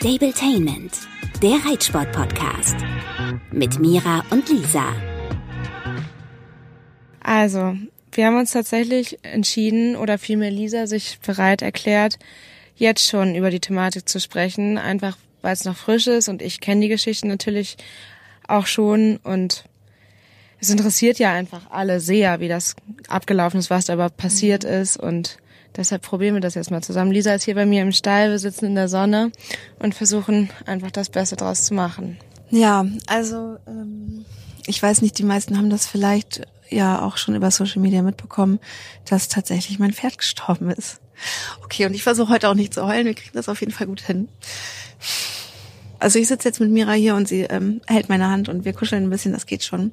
Stabletainment, der Reitsport-Podcast. Mit Mira und Lisa. Also, wir haben uns tatsächlich entschieden, oder vielmehr Lisa sich bereit erklärt, jetzt schon über die Thematik zu sprechen, einfach weil es noch frisch ist und ich kenne die Geschichte natürlich auch schon und es interessiert ja einfach alle sehr, wie das abgelaufen ist, was da überhaupt passiert mhm. ist und deshalb probieren wir das jetzt mal zusammen. Lisa ist hier bei mir im Stall, wir sitzen in der Sonne und versuchen einfach das Beste draus zu machen. Ja, also ähm, ich weiß nicht, die meisten haben das vielleicht ja auch schon über Social Media mitbekommen, dass tatsächlich mein Pferd gestorben ist. Okay, und ich versuche heute auch nicht zu heulen, wir kriegen das auf jeden Fall gut hin. Also ich sitze jetzt mit Mira hier und sie ähm, hält meine Hand und wir kuscheln ein bisschen, das geht schon.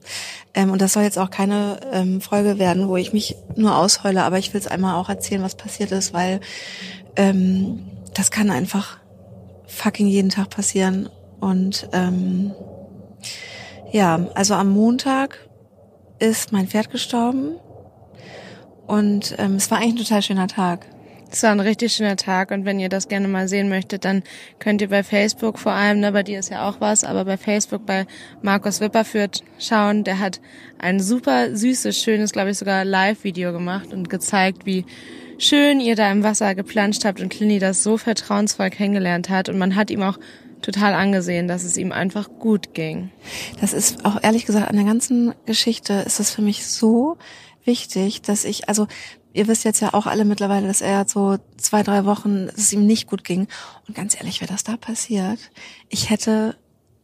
Ähm, und das soll jetzt auch keine ähm, Folge werden, wo ich mich nur ausheule, aber ich will es einmal auch erzählen, was passiert ist, weil ähm, das kann einfach fucking jeden Tag passieren. Und ähm, ja, also am Montag ist mein Pferd gestorben und ähm, es war eigentlich ein total schöner Tag. Es war ein richtig schöner Tag und wenn ihr das gerne mal sehen möchtet, dann könnt ihr bei Facebook vor allem, ne, bei dir ist ja auch was, aber bei Facebook bei Markus Wipperführt schauen. Der hat ein super süßes, schönes, glaube ich sogar Live-Video gemacht und gezeigt, wie schön ihr da im Wasser geplanscht habt und Clini das so vertrauensvoll kennengelernt hat und man hat ihm auch total angesehen, dass es ihm einfach gut ging. Das ist auch ehrlich gesagt an der ganzen Geschichte ist es für mich so wichtig, dass ich, also ihr wisst jetzt ja auch alle mittlerweile, dass er so zwei, drei Wochen, dass es ihm nicht gut ging. Und ganz ehrlich, wäre das da passiert, ich hätte,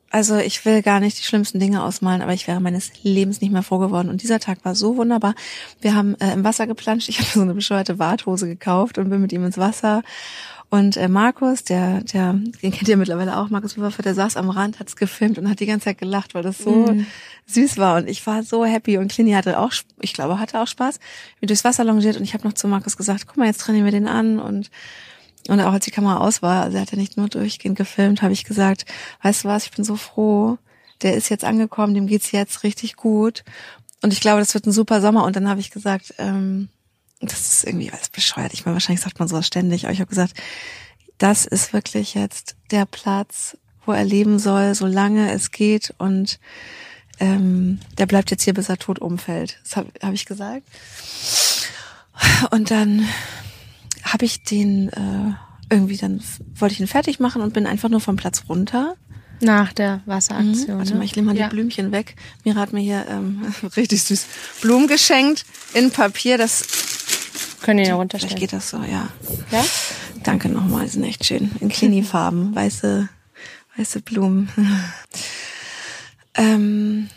also ich will gar nicht die schlimmsten Dinge ausmalen, aber ich wäre meines Lebens nicht mehr froh geworden. Und dieser Tag war so wunderbar. Wir haben äh, im Wasser geplanscht. Ich habe so eine bescheuerte Warthose gekauft und bin mit ihm ins Wasser. Und äh, Markus, der, der, den kennt ihr mittlerweile auch, Markus Wifferfer, der saß am Rand, hat's gefilmt und hat die ganze Zeit gelacht, weil das so mm. süß war. Und ich war so happy. Und Clini hatte auch, ich glaube, hatte auch Spaß, wie durchs Wasser longiert. Und ich habe noch zu Markus gesagt, guck mal, jetzt trainieren wir den an. Und und auch als die Kamera aus war, also er hat ja nicht nur durchgehend gefilmt, habe ich gesagt, weißt du was, ich bin so froh, der ist jetzt angekommen, dem geht's jetzt richtig gut. Und ich glaube, das wird ein super Sommer. Und dann habe ich gesagt, ähm, das ist irgendwie alles bescheuert. Ich meine, wahrscheinlich sagt man sowas ständig, aber ich habe gesagt, das ist wirklich jetzt der Platz, wo er leben soll, solange es geht und ähm, der bleibt jetzt hier, bis er tot umfällt. Das habe hab ich gesagt. Und dann habe ich den äh, irgendwie, dann wollte ich ihn fertig machen und bin einfach nur vom Platz runter. Nach der Wasseraktion. Mhm. Warte mal, ich nehme mal ja. die Blümchen weg. Mira hat mir hier ähm, richtig süß Blumen geschenkt in Papier. Das können ihr ja runterstellen. Vielleicht geht das so, ja. Ja? Danke nochmal, sind echt schön. In Klini-Farben, weiße, weiße Blumen. ähm,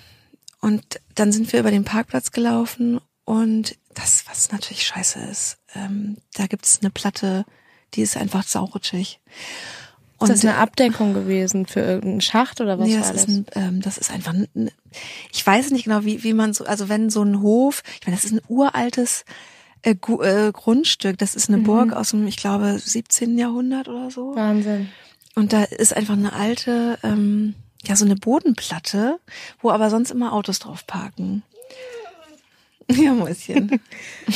und dann sind wir über den Parkplatz gelaufen und das, was natürlich scheiße ist, ähm, da gibt's eine Platte, die ist einfach saurutschig. Und ist das eine Abdeckung gewesen für irgendeinen Schacht oder was nee, war das? Ist ein, ähm, das ist einfach, ein, ich weiß nicht genau, wie, wie man so, also wenn so ein Hof, ich meine, das ist ein uraltes äh, äh, Grundstück. Das ist eine mhm. Burg aus dem, ich glaube, 17. Jahrhundert oder so. Wahnsinn. Und da ist einfach eine alte, ähm, ja, so eine Bodenplatte, wo aber sonst immer Autos drauf parken. Ja, Mäuschen.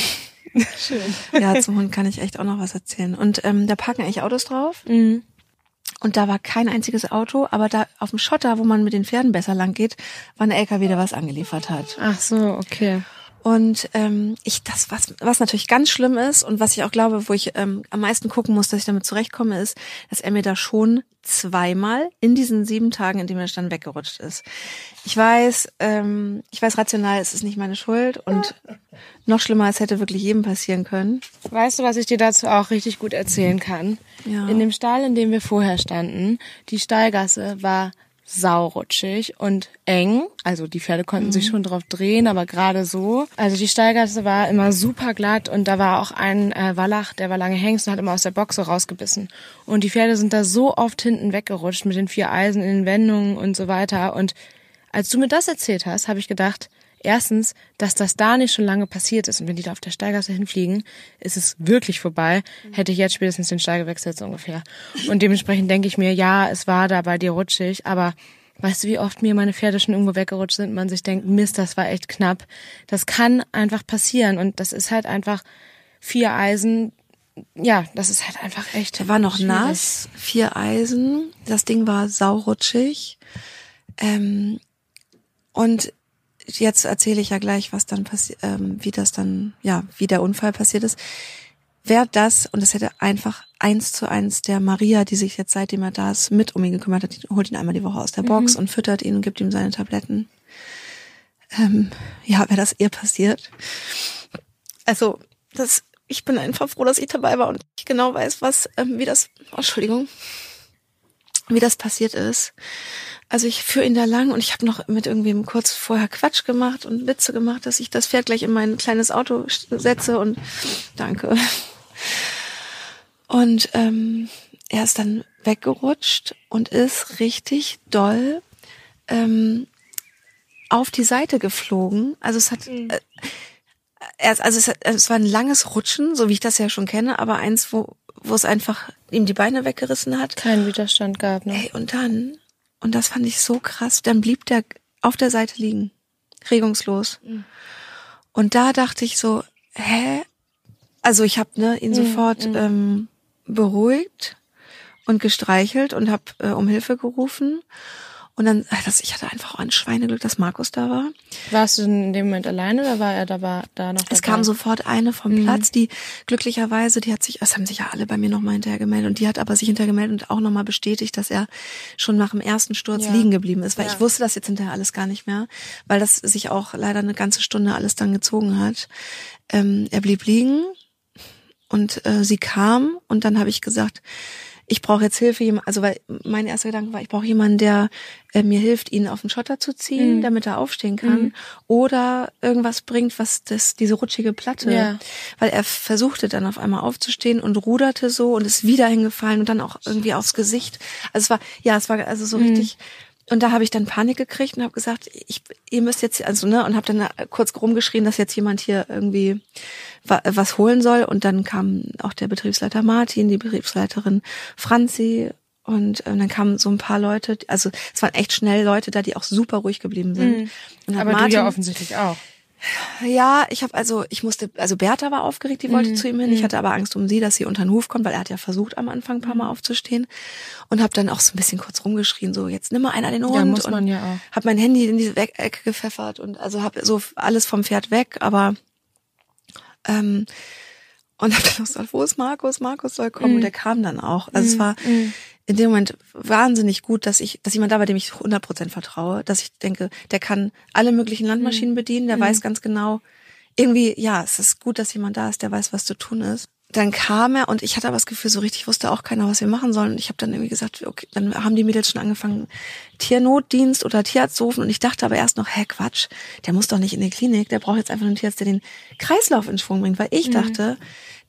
Schön. Ja, zum Hund kann ich echt auch noch was erzählen. Und ähm, da parken eigentlich Autos drauf. Mhm. Und da war kein einziges Auto, aber da auf dem Schotter, wo man mit den Pferden besser lang geht, war ein LKW, der was angeliefert hat. Ach so, okay. Und ähm, ich das, was, was natürlich ganz schlimm ist und was ich auch glaube, wo ich ähm, am meisten gucken muss, dass ich damit zurechtkomme, ist, dass er mir da schon zweimal in diesen sieben Tagen, in denen er dann weggerutscht ist. Ich weiß, ähm, ich weiß rational, es ist nicht meine Schuld und noch schlimmer, es hätte wirklich jedem passieren können. Weißt du, was ich dir dazu auch richtig gut erzählen kann? Ja. In dem Stall, in dem wir vorher standen, die Stallgasse war saurutschig und eng. Also die Pferde konnten mhm. sich schon drauf drehen, aber gerade so. Also die Steigasse war immer super glatt und da war auch ein äh, Wallach, der war lange Hengst und hat immer aus der Box so rausgebissen. Und die Pferde sind da so oft hinten weggerutscht mit den vier Eisen in den Wendungen und so weiter. Und als du mir das erzählt hast, habe ich gedacht, Erstens, dass das da nicht schon lange passiert ist und wenn die da auf der Steigasse hinfliegen, ist es wirklich vorbei. Hätte ich jetzt spätestens den Stall gewechselt so ungefähr. Und dementsprechend denke ich mir, ja, es war da bei dir rutschig, aber weißt du, wie oft mir meine Pferde schon irgendwo weggerutscht sind und man sich denkt, Mist, das war echt knapp. Das kann einfach passieren und das ist halt einfach vier Eisen ja, das ist halt einfach echt. Der war noch schwierig. nass, vier Eisen, das Ding war saurutschig. Ähm, und jetzt erzähle ich ja gleich, was dann passiert, ähm, wie das dann, ja, wie der Unfall passiert ist. Wäre das, und das hätte einfach eins zu eins der Maria, die sich jetzt seitdem er da ist, mit um ihn gekümmert hat, die holt ihn einmal die Woche aus der Box und füttert ihn und gibt ihm seine Tabletten. Ähm, ja, wäre das ihr passiert. Also, das, ich bin einfach froh, dass ich dabei war und ich genau weiß, was, ähm, wie das, oh, Entschuldigung, wie das passiert ist. Also ich führe ihn da lang und ich habe noch mit irgendwem kurz vorher Quatsch gemacht und Witze gemacht, dass ich das Pferd gleich in mein kleines Auto setze und danke. Und ähm, er ist dann weggerutscht und ist richtig doll ähm, auf die Seite geflogen. Also es hat äh, erst, also es, hat, es war ein langes Rutschen, so wie ich das ja schon kenne, aber eins, wo wo es einfach ihm die Beine weggerissen hat. Keinen Widerstand gab, ne? Ey, und dann, und das fand ich so krass, dann blieb der auf der Seite liegen, regungslos. Und da dachte ich so, hä? Also ich habe ne, ihn sofort Ähm, beruhigt und gestreichelt und habe äh, um Hilfe gerufen. Und dann, äh, das, ich hatte einfach auch ein Schweineglück, dass Markus da war. Warst du in dem Moment alleine oder war er da, war, da noch dabei? Es kam sofort eine vom Platz, die glücklicherweise, die hat sich, es haben sich ja alle bei mir nochmal hinterher gemeldet und die hat aber sich hinterher gemeldet und auch nochmal bestätigt, dass er schon nach dem ersten Sturz Ja. liegen geblieben ist, weil Ja. ich wusste das jetzt hinterher alles gar nicht mehr, weil das sich auch leider eine ganze Stunde alles dann gezogen hat. Ähm, er blieb liegen und äh, sie kam und dann habe ich gesagt, ich brauche jetzt Hilfe, also weil mein erster Gedanke war, ich brauche jemanden, der äh, mir hilft, ihn auf den Schotter zu ziehen, Mhm. damit er aufstehen kann, oder irgendwas bringt, was das diese rutschige Platte, Ja. weil er versuchte dann auf einmal aufzustehen und ruderte so und ist wieder hingefallen und dann auch irgendwie aufs Gesicht. Also es war ja, es war also so Mhm. richtig und da habe ich dann Panik gekriegt und habe gesagt, ich, ihr müsst jetzt, also ne, und habe dann kurz rumgeschrien, dass jetzt jemand hier irgendwie wa- was holen soll. Und dann kam auch der Betriebsleiter Martin, die Betriebsleiterin Franzi und ähm, dann kamen so ein paar Leute, also es waren echt schnell Leute da, die auch super ruhig geblieben sind. Und hat Aber Martin, du ja offensichtlich auch. Ja, ich habe also, ich musste, also Bertha war aufgeregt, die Mhm. wollte zu ihm hin. Ich hatte aber Angst um sie, dass sie unter den Huf kommt, weil er hat ja versucht am Anfang ein paar Mal aufzustehen und habe dann auch so ein bisschen kurz rumgeschrien, so jetzt nimm mal einer den Hund. Ja, muss man und ja auch. Hab mein Handy in diese Ecke gepfeffert und also habe so alles vom Pferd weg, aber ähm, und hab dann noch gesagt, wo ist Markus? Markus soll kommen Mhm. und der kam dann auch. Also es war in dem Moment wahnsinnig gut, dass ich, dass jemand da war, dem ich 100% vertraue, dass ich denke, der kann alle möglichen Mhm. Landmaschinen bedienen, der weiß ganz genau, irgendwie, ja, es ist gut, dass jemand da ist, der weiß, was zu tun ist. Dann kam er und ich hatte aber das Gefühl, so richtig wusste auch keiner, was wir machen sollen. Und ich habe dann irgendwie gesagt, okay, dann haben die Mädels schon angefangen, Tiernotdienst oder Tierarzt zu rufen. Und ich dachte aber erst noch, hä, Quatsch, der muss doch nicht in die Klinik, der braucht jetzt einfach einen Tierarzt, der den Kreislauf in Schwung bringt. Weil ich dachte,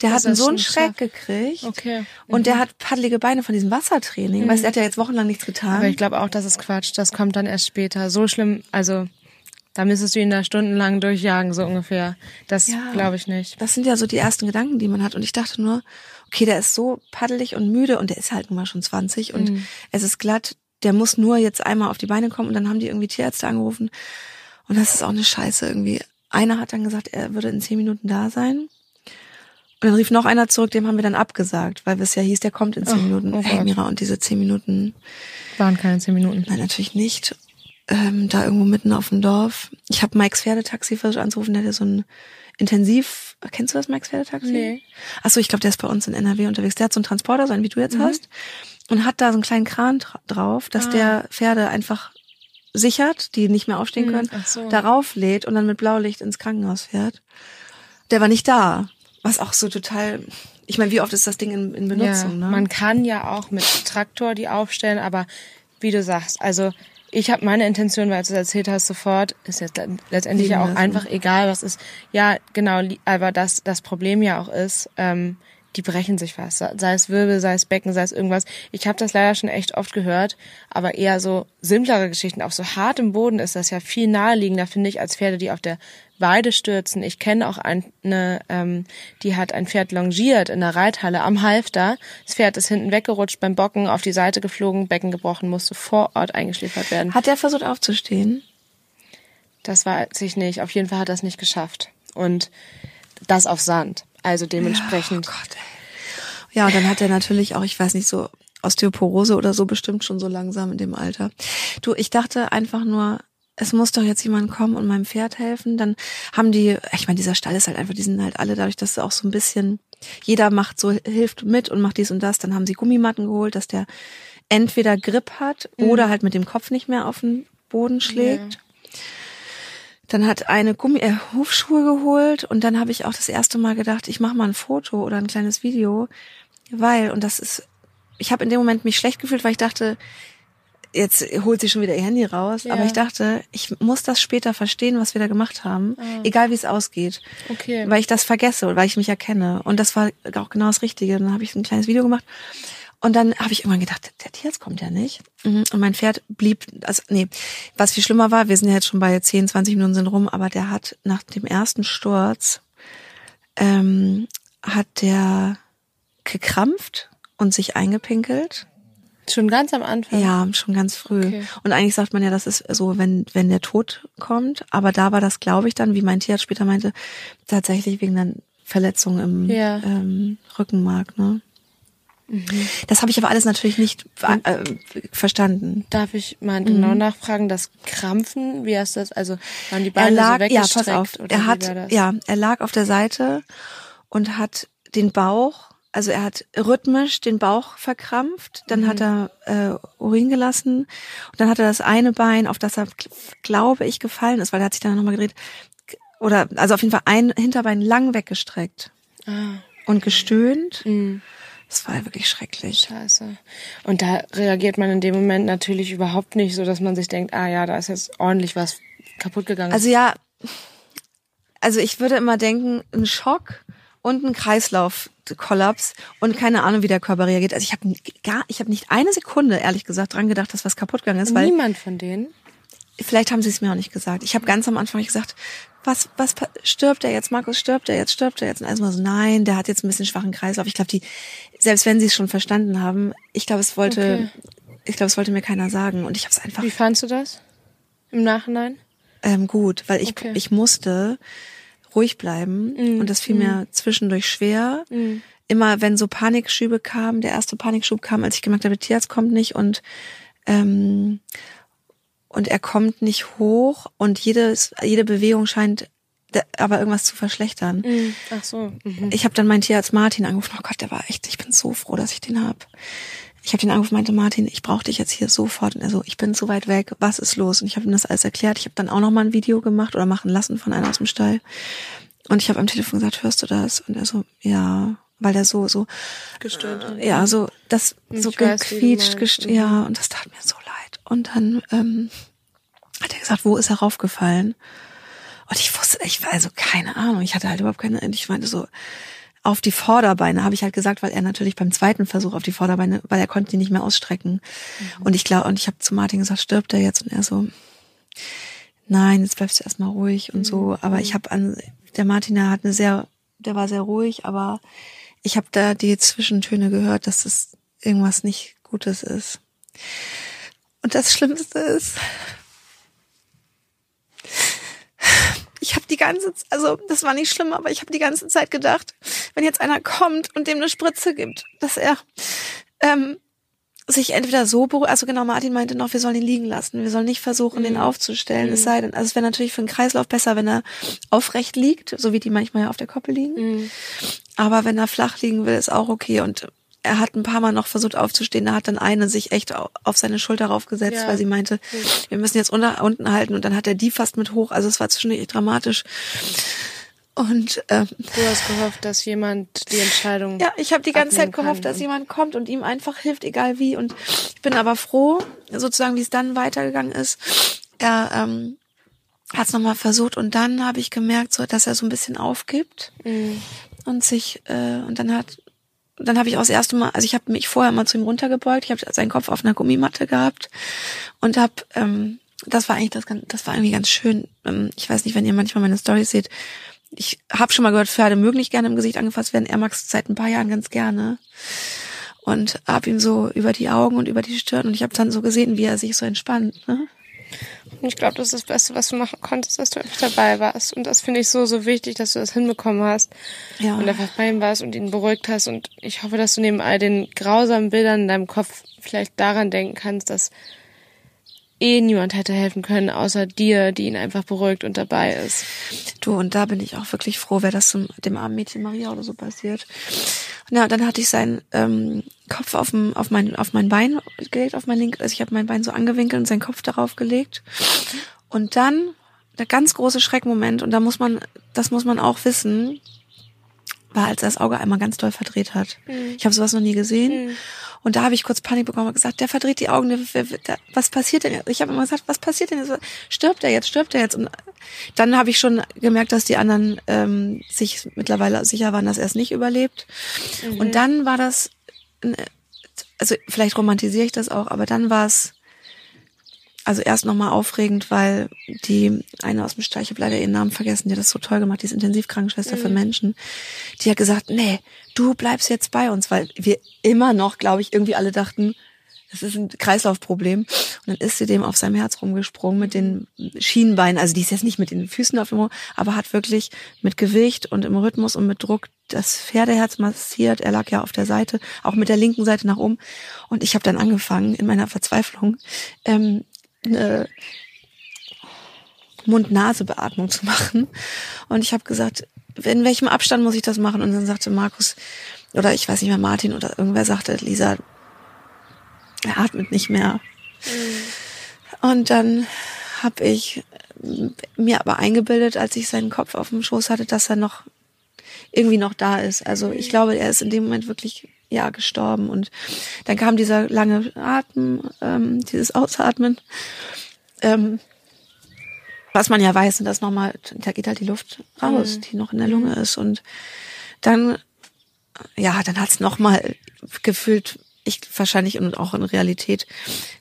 der Dass hat einen so einen Schreck gekriegt. Okay. Und der hat paddelige Beine von diesem Wassertraining. Weißt du, der hat ja jetzt wochenlang nichts getan. Aber ich glaube auch, das ist Quatsch. Das kommt dann erst später. So schlimm, also da müsstest du ihn da stundenlang durchjagen, so ungefähr. Das Ja. glaube ich nicht. Das sind ja so die ersten Gedanken, die man hat. Und ich dachte nur, okay, der ist so paddelig und müde und der ist halt nun mal schon 20 und Mhm. es ist glatt. Der muss nur jetzt einmal auf die Beine kommen und dann haben die irgendwie Tierärzte angerufen. Und das ist auch eine Scheiße irgendwie. Einer hat dann gesagt, er würde in zehn Minuten da sein. Und dann rief noch einer zurück, dem haben wir dann abgesagt, weil es ja hieß, der kommt in zehn Oh, Minuten. oh hey. Mira, und diese zehn Minuten, Waren keine zehn Minuten. nein, natürlich nicht. Ähm, da irgendwo mitten auf dem Dorf. Ich habe Mikes Pferdetaxi versucht anzurufen, der hat ja so ein Intensiv, kennst du das Mikes Pferdetaxi? Nee. Achso, ich glaube, der ist bei uns in NRW unterwegs. Der hat so einen Transporter, so einen wie du jetzt hast, und hat da so einen kleinen Kran dra- drauf, dass Ah. der Pferde einfach sichert, die nicht mehr aufstehen Hm, können, so. darauf lädt und dann mit Blaulicht ins Krankenhaus fährt. Der war nicht da. Was auch so total, ich meine, wie oft ist das Ding in, in Benutzung, ja, ne? Man kann ja auch mit Traktor die aufstellen, aber wie du sagst, also ich habe meine Intention, weil du es erzählt hast, sofort, ist jetzt le- letztendlich ja auch einfach egal, was ist. Ja, genau, aber das, das Problem ja auch ist, ähm, die brechen sich was. Sei es Wirbel, sei es Becken, sei es irgendwas. Ich habe das leider schon echt oft gehört, aber eher so simplere Geschichten. Auf so hartem Boden ist das ja viel naheliegender, finde ich, als Pferde, die auf der Weide stürzen. Ich kenne auch eine, ähm, die hat ein Pferd longiert in der Reithalle am Halfter. Das Pferd ist hinten weggerutscht beim Bocken, auf die Seite geflogen, Becken gebrochen, musste vor Ort eingeschläfert werden. Hat der versucht aufzustehen? Das weiß ich nicht. Auf jeden Fall hat er es nicht geschafft. Und das auf Sand. Also dementsprechend. Oh Gott, ey. Ja, und dann hat er natürlich auch, ich weiß nicht, so Osteoporose oder so bestimmt schon so langsam in dem Alter. Du, ich dachte einfach nur, es muss doch jetzt jemand kommen und meinem Pferd helfen. Dann haben die, ich meine, dieser Stall ist halt einfach, die sind halt alle dadurch, dass auch so ein bisschen, jeder macht so, hilft mit und macht dies und das. Dann haben sie Gummimatten geholt, dass der entweder Grip hat mhm. oder halt mit dem Kopf nicht mehr auf den Boden schlägt. Ja. Dann hat eine Gummi äh, Hufschuhe geholt und dann habe ich auch das erste Mal gedacht, ich mache mal ein Foto oder ein kleines Video, weil und das ist ich habe in dem Moment mich schlecht gefühlt, weil ich dachte, jetzt holt sie schon wieder ihr Handy raus. Ja. Aber ich dachte, ich muss das später verstehen, was wir da gemacht haben, ah. egal wie es ausgeht. Okay. Weil ich das vergesse und weil ich mich erkenne. Und das war auch genau das Richtige. Dann habe ich ein kleines Video gemacht. Und dann habe ich irgendwann gedacht, der Tierarzt kommt ja nicht. Mhm. Und mein Pferd blieb, also nee, was viel schlimmer war, wir sind ja jetzt schon bei 10, 20 Minuten sind rum, aber der hat nach dem ersten Sturz, ähm, hat der gekrampft und sich eingepinkelt. Schon ganz am Anfang? Ja, schon ganz früh. Okay. Und eigentlich sagt man ja, das ist so, wenn, wenn der Tod kommt. Aber da war das, glaube ich, dann, wie mein Tierarzt später meinte, tatsächlich wegen einer Verletzung im ja. ähm, Rückenmark. Ne? Mhm. Das habe ich aber alles natürlich nicht äh, verstanden. Darf ich mal genau mhm. nachfragen, das Krampfen, wie hast du das? Also waren die Beine lag, so weggestreckt? Ja, pass auf. er hat, ja, er lag auf der Seite und hat den Bauch also er hat rhythmisch den Bauch verkrampft, dann mhm. hat er äh, Urin gelassen und dann hat er das eine Bein, auf das er, glaube ich, gefallen ist, weil er hat sich dann nochmal gedreht, oder also auf jeden Fall ein Hinterbein lang weggestreckt ah. und gestöhnt. Mhm. Das war wirklich schrecklich. Scheiße. Und da reagiert man in dem Moment natürlich überhaupt nicht so, dass man sich denkt, ah ja, da ist jetzt ordentlich was kaputt gegangen. Also ja, also ich würde immer denken, ein Schock und ein Kreislaufkollaps und keine Ahnung, wie der Körper reagiert. Also ich habe gar, ich habe nicht eine Sekunde, ehrlich gesagt, dran gedacht, dass was kaputt gegangen ist. Weil Niemand von denen? Vielleicht haben sie es mir auch nicht gesagt. Ich habe ganz am Anfang gesagt, was, was stirbt er jetzt? Markus stirbt er jetzt? Stirbt er jetzt? Und erstmal so, nein, der hat jetzt ein bisschen schwachen Kreislauf. Ich glaube, die, selbst wenn sie es schon verstanden haben, ich glaube, es wollte, okay. ich glaube, es wollte mir keiner sagen. Und ich habe es einfach. Wie fandst du das im Nachhinein? Ähm, gut, weil ich, okay. ich musste ruhig bleiben. Mhm. Und das fiel mir mhm. zwischendurch schwer. Mhm. Immer wenn so Panikschübe kamen, der erste Panikschub kam, als ich gemerkt habe, Tierarzt kommt nicht und ähm, und er kommt nicht hoch und jedes, jede Bewegung scheint aber irgendwas zu verschlechtern. Mhm. Ach so. Mhm. Ich habe dann meinen Tierarzt Martin angerufen. Oh Gott, der war echt, ich bin so froh, dass ich den hab ich habe den angerufen, meinte Martin, ich brauche dich jetzt hier sofort. Und er so, ich bin zu weit weg, was ist los? Und ich habe ihm das alles erklärt. Ich habe dann auch noch mal ein Video gemacht oder machen lassen von einer aus dem Stall. Und ich habe am Telefon gesagt, hörst du das? Und er so, ja, weil er so so gestört äh, ja so das ich so gequietscht gestört, ja und das tat mir so und dann ähm, hat er gesagt wo ist er raufgefallen und ich wusste ich war also keine Ahnung ich hatte halt überhaupt keine ich meinte so auf die Vorderbeine, habe ich halt gesagt, weil er natürlich beim zweiten Versuch auf die Vorderbeine, weil er konnte die nicht mehr ausstrecken. Mhm. Und ich glaube, und ich habe zu Martin gesagt, stirbt er jetzt? Und er so, nein, jetzt bleibst du erstmal ruhig und mhm. so. Aber ich habe an, der Martin, der hat eine sehr, der war sehr ruhig, aber ich habe da die Zwischentöne gehört, dass es irgendwas nicht Gutes ist. Und das Schlimmste ist, ich habe die ganze, also das war nicht schlimm, aber ich habe die ganze Zeit gedacht, wenn jetzt einer kommt und dem eine Spritze gibt, dass er ähm, sich entweder so beruhigt, also genau, Martin meinte noch, wir sollen ihn liegen lassen, wir sollen nicht versuchen, mhm. den aufzustellen, mhm. es sei denn, also es wäre natürlich für den Kreislauf besser, wenn er aufrecht liegt, so wie die manchmal ja auf der Koppel liegen, mhm. aber wenn er flach liegen will, ist auch okay und er hat ein paar Mal noch versucht aufzustehen, da hat dann eine sich echt auf seine Schulter raufgesetzt, ja. weil sie meinte, wir müssen jetzt unter, unten halten und dann hat er die fast mit hoch, also es war zwischendurch dramatisch. Und ähm, du hast gehofft, dass jemand die Entscheidung. Ja, ich habe die ganze Zeit gehofft, dass jemand kommt und ihm einfach hilft, egal wie. Und ich bin aber froh, sozusagen, wie es dann weitergegangen ist. Er ähm, hat es nochmal versucht und dann habe ich gemerkt, so, dass er so ein bisschen aufgibt mhm. und sich äh, und dann hat dann habe ich auch das erste Mal, also ich habe mich vorher mal zu ihm runtergebeugt, ich habe seinen Kopf auf einer Gummimatte gehabt und habe, ähm, das war eigentlich das, das war irgendwie ganz schön. Ähm, ich weiß nicht, wenn ihr manchmal meine Storys seht, ich habe schon mal gehört, Pferde mögen nicht gerne im Gesicht angefasst werden. Er mag es seit ein paar Jahren ganz gerne und hab ihm so über die Augen und über die Stirn und ich habe dann so gesehen, wie er sich so entspannt. Ne? Und ich glaube, das ist das Beste, was du machen konntest, dass du einfach dabei warst. Und das finde ich so, so wichtig, dass du das hinbekommen hast. Ja. Und einfach bei ihm warst und ihn beruhigt hast. Und ich hoffe, dass du neben all den grausamen Bildern in deinem Kopf vielleicht daran denken kannst, dass eh niemand hätte helfen können, außer dir, die ihn einfach beruhigt und dabei ist. Du, und da bin ich auch wirklich froh, wäre das zum, dem armen Mädchen Maria oder so passiert. Na, dann hatte ich seinen ähm, Kopf auf, dem, auf, mein, auf mein Bein gelegt, auf mein link, also ich habe mein Bein so angewinkelt und seinen Kopf darauf gelegt. Und dann der ganz große Schreckmoment, und da muss man, das muss man auch wissen, war, als er das Auge einmal ganz doll verdreht hat. Mhm. Ich habe sowas noch nie gesehen. Und da habe ich kurz Panik bekommen und gesagt, der verdreht die Augen, der, der, der, was passiert denn jetzt? Ich habe immer gesagt, was passiert denn jetzt? Stirbt er jetzt, stirbt er jetzt? Und dann habe ich schon gemerkt, dass die anderen ähm, sich mittlerweile sicher waren, dass er es nicht überlebt. Und dann war das, also vielleicht romantisiere ich das auch, aber dann war es also erst nochmal aufregend, weil die eine aus dem Stall, ich habe leider ihren Namen vergessen, die hat das so toll gemacht, die ist Intensivkrankenschwester für Menschen, die hat gesagt, nee, du bleibst jetzt bei uns, weil wir immer noch, glaube ich, irgendwie alle dachten, das ist ein Kreislaufproblem. Und dann ist sie dem auf seinem Herz rumgesprungen mit den Schienenbeinen. Also die ist jetzt nicht mit den Füßen auf dem Ohr, aber hat wirklich mit Gewicht und im Rhythmus und mit Druck das Pferdeherz massiert. Er lag ja auf der Seite, auch mit der linken Seite nach oben. Und ich habe dann angefangen, in meiner Verzweiflung, ähm, eine Mund-Nase-Beatmung zu machen. Und ich habe gesagt, in welchem Abstand muss ich das machen? Und dann sagte Markus, oder ich weiß nicht mehr, Martin oder irgendwer sagte, Lisa, er atmet nicht mehr. Und dann habe ich mir aber eingebildet, als ich seinen Kopf auf dem Schoß hatte, dass er noch irgendwie noch da ist. Also ich glaube, er ist in dem Moment wirklich ja gestorben. Und dann kam dieser lange Atem, ähm, dieses Ausatmen. Ähm, was man ja weiß, und das nochmal, da geht halt die Luft raus, die noch in der Lunge ist. Und dann, ja, dann hat's noch nochmal gefühlt, ich wahrscheinlich und auch in Realität,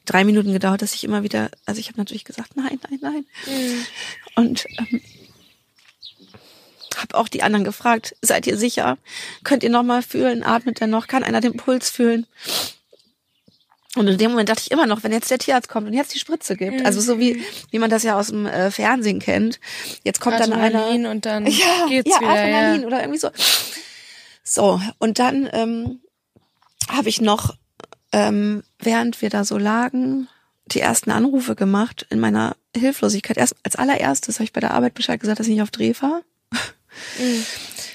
drei Minuten gedauert, dass ich immer wieder, also ich habe natürlich gesagt, nein, nein, nein. Und ähm, habe auch die anderen gefragt, seid ihr sicher? Könnt ihr noch mal fühlen? Atmet er noch? Kann einer den Puls fühlen? Und in dem Moment dachte ich immer noch, wenn jetzt der Tierarzt kommt und jetzt die Spritze gibt, also so wie wie man das ja aus dem äh, Fernsehen kennt, jetzt kommt dann Adrenalin einer und dann ja, geht's ja, wieder. Adrenalin Ja. oder irgendwie so. So und dann ähm, habe ich noch, ähm, während wir da so lagen, die ersten Anrufe gemacht in meiner Hilflosigkeit. Erst als allererstes habe ich bei der Arbeit Bescheid gesagt, dass ich nicht auf Dreh war.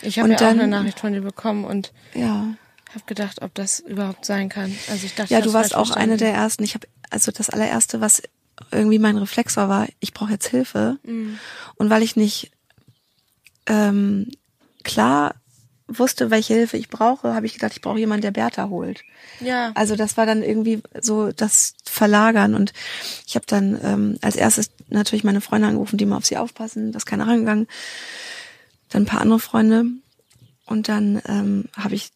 Ich habe ja auch dann- eine Nachricht von dir bekommen und Ja. habe gedacht, ob das überhaupt sein kann. Also ich dachte, Ja, du warst auch eine verstanden. der ersten. Ich habe also das allererste, was irgendwie mein Reflex war, war, ich brauche jetzt Hilfe. Mhm. Und weil ich nicht ähm, klar wusste, welche Hilfe ich brauche, habe ich gedacht, ich brauche jemanden, der Bertha holt. Ja. Also das war dann irgendwie so das Verlagern und ich habe dann ähm, als erstes natürlich meine Freunde angerufen, die mal auf sie aufpassen, da ist keiner rangegangen. Dann ein paar andere Freunde und dann ähm, habe ich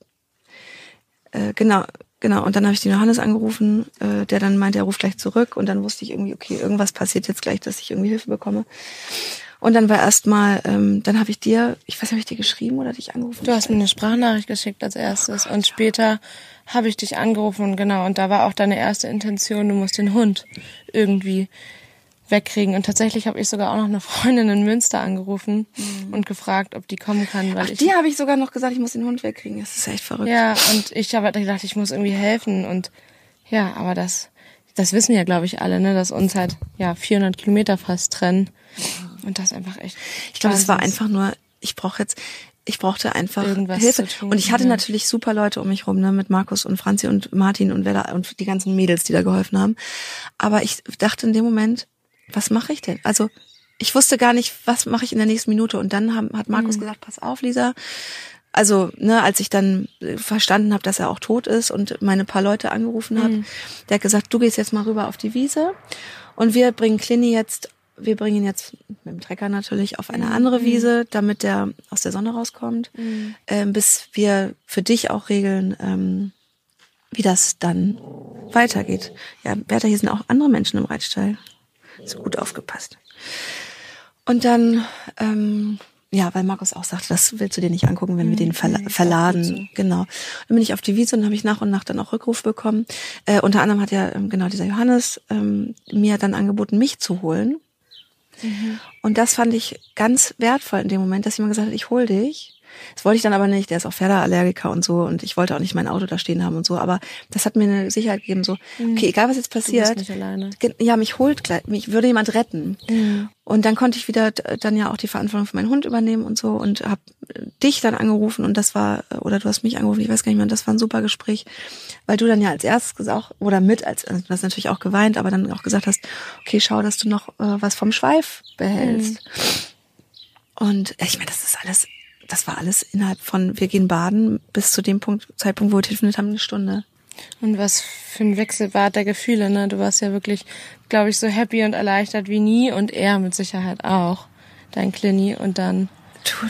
äh, genau genau und dann habe ich den Johannes angerufen, äh, der dann meinte, er ruft gleich zurück und dann wusste ich irgendwie, okay, irgendwas passiert jetzt gleich, dass ich irgendwie Hilfe bekomme. Und dann war erstmal, ähm, dann habe ich dir, ich weiß nicht, habe ich dir geschrieben oder dich angerufen? Du hast mir eine Sprachnachricht geschickt als erstes und später habe ich dich angerufen und genau und da war auch deine erste Intention, du musst den Hund irgendwie wegkriegen und tatsächlich habe ich sogar auch noch eine Freundin in Münster angerufen und gefragt, ob die kommen kann, weil Ach, ich dir habe ich sogar noch gesagt, ich muss den Hund wegkriegen. Das ist echt verrückt. ja und ich habe gedacht, ich muss irgendwie helfen und ja, aber das das wissen ja glaube ich alle, ne, dass uns halt ja 400 Kilometer fast trennen und das einfach echt. Ich glaube, es war einfach nur, ich brauche jetzt, ich brauchte einfach Irgendwas Hilfe. tun, und ich hatte ja. natürlich super Leute um mich rum, ne, mit Markus und Franzi und Martin und wer da, und die ganzen Mädels, die da geholfen haben. Aber ich dachte in dem Moment, was mache ich denn? Also ich wusste gar nicht, was mache ich in der nächsten Minute. Und dann haben, hat Markus gesagt, pass auf, Lisa. Also, ne, als ich dann äh, verstanden habe, dass er auch tot ist und meine paar Leute angerufen habe, der hat gesagt, du gehst jetzt mal rüber auf die Wiese und wir bringen Clini jetzt, wir bringen ihn jetzt mit dem Trecker natürlich auf eine andere Wiese, damit der aus der Sonne rauskommt, ähm, bis wir für dich auch regeln, ähm, wie das dann weitergeht. Ja, Bertha, hier sind auch andere Menschen im Reitstall. Ist gut aufgepasst. Und dann ähm, ja, weil Markus auch sagte, das willst du dir nicht angucken, wenn wir den verla verladen. Genau. Dann bin ich auf die Wiese und habe ich nach und nach dann auch Rückruf bekommen. Äh, unter anderem hat ja ähm, genau dieser Johannes ähm, mir dann angeboten, mich zu holen. Mhm. Und das fand ich ganz wertvoll in dem Moment, dass jemand gesagt hat, ich hol dich. Das wollte ich dann aber nicht, der ist auch Pferdeallergiker und so und ich wollte auch nicht mein Auto da stehen haben und so, aber das hat mir eine Sicherheit gegeben, so, mhm. okay, egal was jetzt passiert, ja, mich holt gleich, mich würde jemand retten. Mhm. Und dann konnte ich wieder dann ja auch die Verantwortung für meinen Hund übernehmen und so und habe dich dann angerufen und das war, oder du hast mich angerufen, ich weiß gar nicht mehr, das war ein super Gespräch, weil du dann ja als erstes gesagt, oder mit, als also du hast natürlich auch geweint, aber dann auch gesagt hast, okay, schau, dass du noch äh, was vom Schweif behältst. Mhm. Und ich meine, das ist alles das war alles innerhalb von, wir gehen baden, bis zu dem Punkt, Zeitpunkt, wo wir telefoniert haben, eine Stunde. Und was für ein Wechselbad der Gefühle, ne? Du warst ja wirklich, glaube ich, so happy und erleichtert wie nie und er mit Sicherheit auch, dein Clini und dann.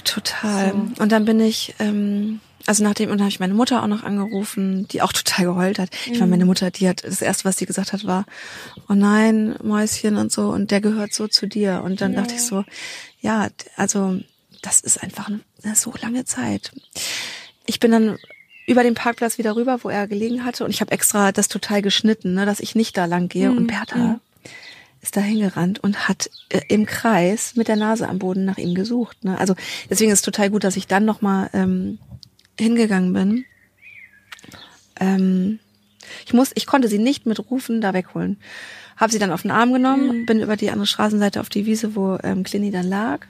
Total. So. Und dann bin ich, ähm, also nachdem, und dann habe ich meine Mutter auch noch angerufen, die auch total geheult hat. Ich meine, mhm. meine Mutter, die hat, das erste, was sie gesagt hat, war, oh nein, Mäuschen und so, und der gehört so zu dir. Und dann ja. dachte ich so, ja, also das ist einfach eine so lange Zeit. Ich bin dann über den Parkplatz wieder rüber, wo er gelegen hatte und ich habe extra das total geschnitten, ne, dass ich nicht da lang gehe. Mhm. Und Bertha mhm. ist da hingerannt und hat äh, im Kreis mit der Nase am Boden nach ihm gesucht. Ne? Also deswegen ist es total gut, dass ich dann nochmal ähm, hingegangen bin. Ähm, ich muss, ich konnte sie nicht mit Rufen da wegholen. Habe sie dann auf den Arm genommen, mhm. bin über die andere Straßenseite auf die Wiese, wo ähm, Clini dann lag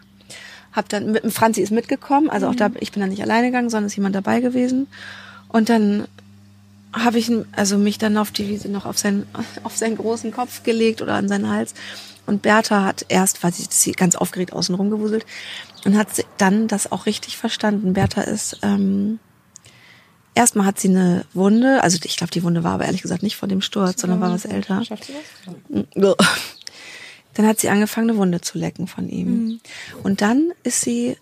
hab dann mit Franzi ist mitgekommen, also auch da ich bin dann nicht alleine gegangen, sondern ist jemand dabei gewesen. Und dann habe ich also mich dann auf die Wiese noch auf seinen auf seinen großen Kopf gelegt oder an seinen Hals. Und Bertha hat erst, weil sie, sie ganz aufgeregt außen rumgewuselt und hat dann das auch richtig verstanden. Bertha ist ähm, erstmal hat sie eine Wunde, also ich glaube die Wunde war aber ehrlich gesagt nicht vor dem Sturz, sondern war was älter. Schafft sie das? Dann hat sie angefangen, eine Wunde zu lecken von ihm. Mhm. Und dann ist sie,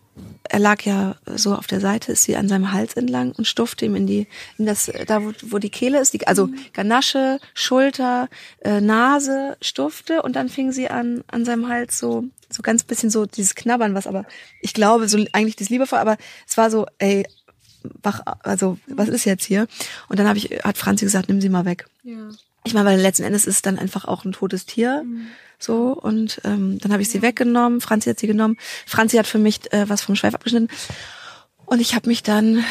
er lag ja so auf der Seite, ist sie an seinem Hals entlang und stufte ihm in die, in das, da wo, wo die Kehle ist, die, also mhm. Ganasche, Schulter, äh, Nase, stufte und dann fing sie an, an seinem Hals so, so ganz bisschen so dieses Knabbern, was aber, ich glaube, so eigentlich das liebevoll, aber es war so, ey, wach, also was ist jetzt hier? Und dann habe ich, hat Franzi gesagt, nimm sie mal weg. Ja. Ich meine, weil letzten Endes ist es dann einfach auch ein totes Tier. Mhm. So, und ähm, dann habe ich sie weggenommen, Franzi hat sie genommen. Franzi hat für mich äh, was vom Schweif abgeschnitten. Und ich habe mich dann,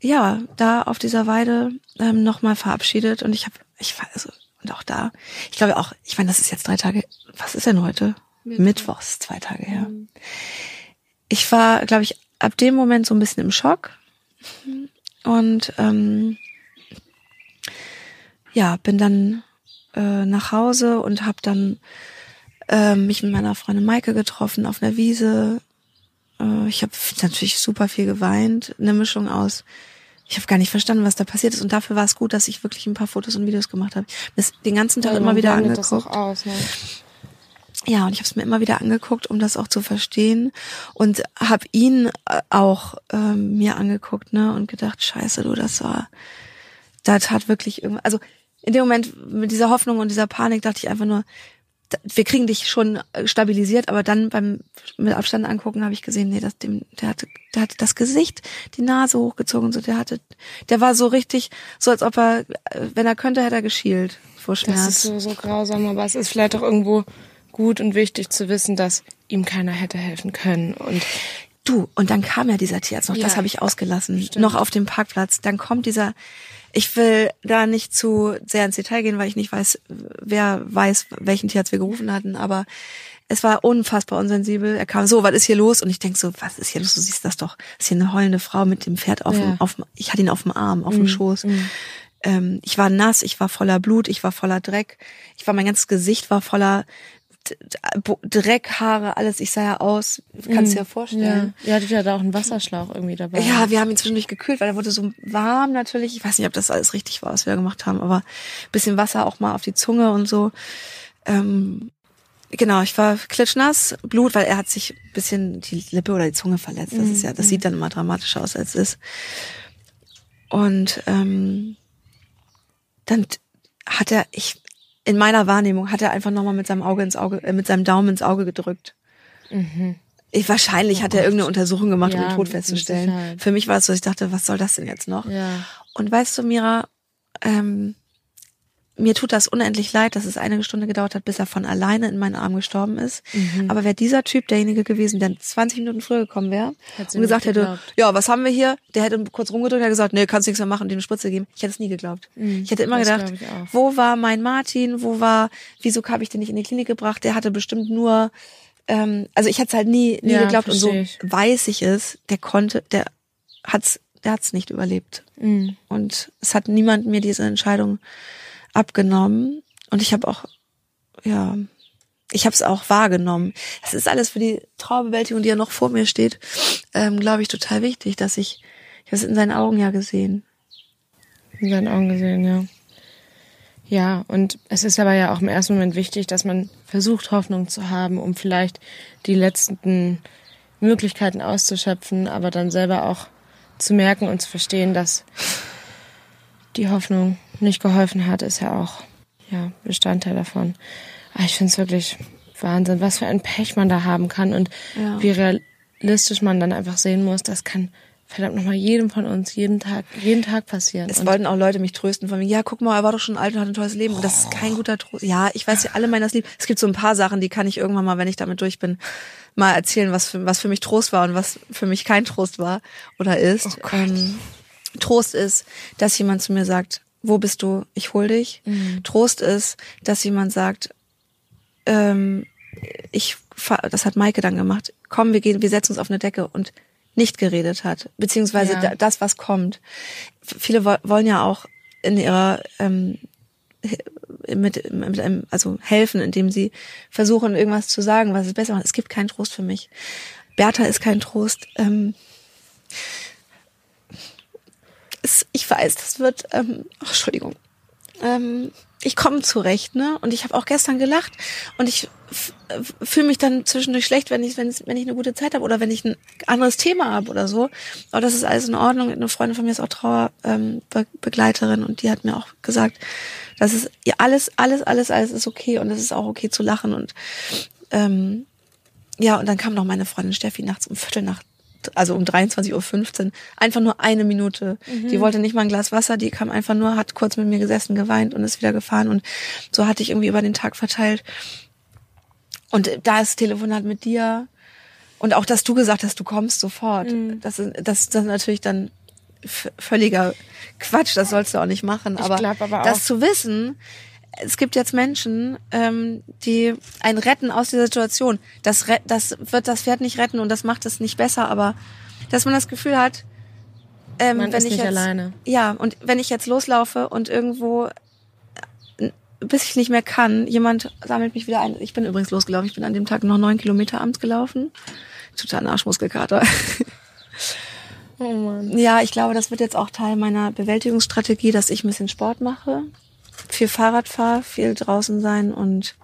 ja, da auf dieser Weide ähm, nochmal verabschiedet. Und ich habe, ich war, also, und auch da, ich glaube auch, ich meine, das ist jetzt drei Tage, was ist denn heute? Mittwoch. Mittwochs, zwei Tage her. Mhm. Ich war, glaube ich, ab dem Moment so ein bisschen im Schock. Und ähm, ja, bin dann äh, nach Hause und habe dann äh, mich mit meiner Freundin Maike getroffen auf einer Wiese. Äh, ich habe natürlich super viel geweint, eine Mischung aus ich habe gar nicht verstanden, was da passiert ist. Und dafür war es gut, dass ich wirklich ein paar Fotos und Videos gemacht habe. Das den ganzen Tag ja, immer wieder angeguckt. Das auch aus, ne? Ja, und ich habe es mir immer wieder angeguckt, um das auch zu verstehen. Und habe ihn äh, auch äh, mir angeguckt, ne, und gedacht, scheiße, du, das war, das hat wirklich irgendwas. Also in dem Moment mit dieser Hoffnung und dieser Panik dachte ich einfach nur, wir kriegen dich schon äh, stabilisiert, aber dann beim mit Abstand angucken habe ich gesehen, nee, das dem der hatte der hatte das Gesicht, die Nase hochgezogen, so. Der hatte der war so richtig so als ob er äh, wenn er könnte, hätte er geschielt vor Schmerz. Das ist so so grausam, aber es ist vielleicht auch irgendwo gut und wichtig zu wissen, dass ihm keiner hätte helfen können. Und du und dann kam ja dieser Tierarzt noch, ja, das habe ich ausgelassen, stimmt. noch auf dem Parkplatz, dann kommt dieser ich will da nicht zu sehr ins Detail gehen, weil ich nicht weiß, wer weiß, welchen Tierarzt wir gerufen hatten, aber es war unfassbar unsensibel. Er kam so, was ist hier los? Und ich denk so, was ist hier los? Du siehst das doch. Das ist hier eine heulende Frau mit dem Pferd auf, ja. dem, auf ich hatte ihn auf dem Arm, auf dem mm, Schoß. Mm. Ähm, ich war nass, ich war voller Blut, ich war voller Dreck. Ich war, mein ganzes Gesicht war voller Dreck, Haare, alles. Ich sah ja aus, kannst mm, dir ja vorstellen. Ja, ja, ja da auch einen Wasserschlauch irgendwie dabei. Ja, wir haben ihn zwischendurch gekühlt, weil er wurde so warm natürlich. Ich weiß nicht, ob das alles richtig war, was wir gemacht haben, aber bisschen Wasser auch mal auf die Zunge und so. Ähm, genau, ich war klitschnass, Blut, weil er hat sich bisschen die Lippe oder die Zunge verletzt. Das ist ja, das mm, sieht dann immer dramatischer aus, als es ist. Und ähm, dann hat er, ich in meiner Wahrnehmung hat er einfach nochmal mit seinem Auge ins Auge, äh, mit seinem Daumen ins Auge gedrückt. Mhm. Ich, wahrscheinlich hat er irgendeine Untersuchung gemacht, um Ja, den Tod festzustellen. Für mich war es so, ich dachte, was soll das denn jetzt noch? Ja. Und weißt du, Mira, ähm, mir tut das unendlich leid, dass es einige Stunde gedauert hat, bis er von alleine in meinen Arm gestorben ist. Mhm. Aber wäre dieser Typ derjenige gewesen, der 20 Minuten früher gekommen wäre und gesagt hätte, ja, was haben wir hier? Der hätte kurz rumgedrückt, hat gesagt, nee, kannst nichts mehr machen und eine Spritze geben. Ich hätte es nie geglaubt. Ich hätte immer Mhm. das gedacht, wo war mein Martin? Wo war, wieso habe ich den nicht in die Klinik gebracht? Der hatte bestimmt nur, ähm, also ich hätte es halt nie, nie Ja, geglaubt und so ich. weiß ich es, der konnte, der hat's, der hat's nicht überlebt. Mhm. Und es hat niemand mir diese Entscheidung abgenommen. Und ich habe auch, ja, ich habe es auch wahrgenommen. Das ist alles für die Trauerbewältigung, die ja noch vor mir steht, ähm, glaube ich, total wichtig, dass ich, ich habe es in seinen Augen ja gesehen. In seinen Augen gesehen, ja. Ja, und es ist aber ja auch im ersten Moment wichtig, dass man versucht, Hoffnung zu haben, um vielleicht die letzten Möglichkeiten auszuschöpfen, aber dann selber auch zu merken und zu verstehen, dass die Hoffnung nicht geholfen hat, ist ja auch ja, Bestandteil davon. Aber ich finde es wirklich Wahnsinn, was für ein Pech man da haben kann und Ja. wie realistisch man dann einfach sehen muss, das kann verdammt nochmal jedem von uns jeden Tag, jeden Tag passieren. Es Und- wollten auch Leute mich trösten von mir, ja, guck mal, er war doch schon alt und hat ein tolles Leben. Und das ist kein guter Trost. Ja, ich weiß ja, alle meinen das lieb. Es gibt so ein paar Sachen, die kann ich irgendwann mal, wenn ich damit durch bin, mal erzählen, was für, was für mich Trost war und was für mich kein Trost war oder ist. ähm, Trost ist, dass jemand zu mir sagt, wo bist du? Ich hol dich. Trost ist, dass jemand sagt, ähm, ich, das hat Maike dann gemacht. Komm, wir gehen, wir setzen uns auf eine Decke und nicht geredet hat, beziehungsweise Ja. da- das, was kommt. Viele wo- wollen ja auch in ihrer ähm, mit, mit einem, also helfen, indem sie versuchen, irgendwas zu sagen, was es besser macht. Es gibt keinen Trost für mich. Bertha ist kein Trost. Ähm, weiß, das wird, ähm, ach, Entschuldigung. Ähm, ich komme zurecht, ne? Und ich habe auch gestern gelacht und ich fühle mich dann zwischendurch schlecht, wenn ich, wenn, es, wenn ich eine gute Zeit habe oder wenn ich ein anderes Thema habe oder so. Aber das ist alles in Ordnung. Eine Freundin von mir ist auch Trauerbegleiterin ähm, Be- und die hat mir auch gesagt, dass es ja alles, alles, alles, alles ist okay und es ist auch okay zu lachen und ähm, ja, und dann kam noch meine Freundin Steffi nachts um Viertel nach, also um 23.15 Uhr, einfach nur eine Minute. Die wollte nicht mal ein Glas Wasser, die kam einfach nur, hat kurz mit mir gesessen, geweint und ist wieder gefahren. Und so hatte ich irgendwie über den Tag verteilt. Und da ist Telefonat mit dir. Und auch, dass du gesagt hast, du kommst sofort. Das, ist, das, ist natürlich dann völliger Quatsch, das sollst du auch nicht machen. Ich Aber, aber auch- das zu wissen, es gibt jetzt Menschen, ähm, die einen retten aus dieser Situation. Das, das wird das Pferd nicht retten und das macht es nicht besser, aber dass man das Gefühl hat, ähm, Man wenn ist ich nicht jetzt, alleine. Ja, und wenn ich jetzt loslaufe und irgendwo, äh, bis ich nicht mehr kann, jemand sammelt mich wieder ein. Ich bin übrigens losgelaufen. Ich bin an dem Tag noch neun Kilometer abends gelaufen. Total Arschmuskelkater. Oh Mann. Ja, ich glaube, das wird jetzt auch Teil meiner Bewältigungsstrategie, dass ich ein bisschen Sport mache, viel Fahrrad fahre, viel draußen sein und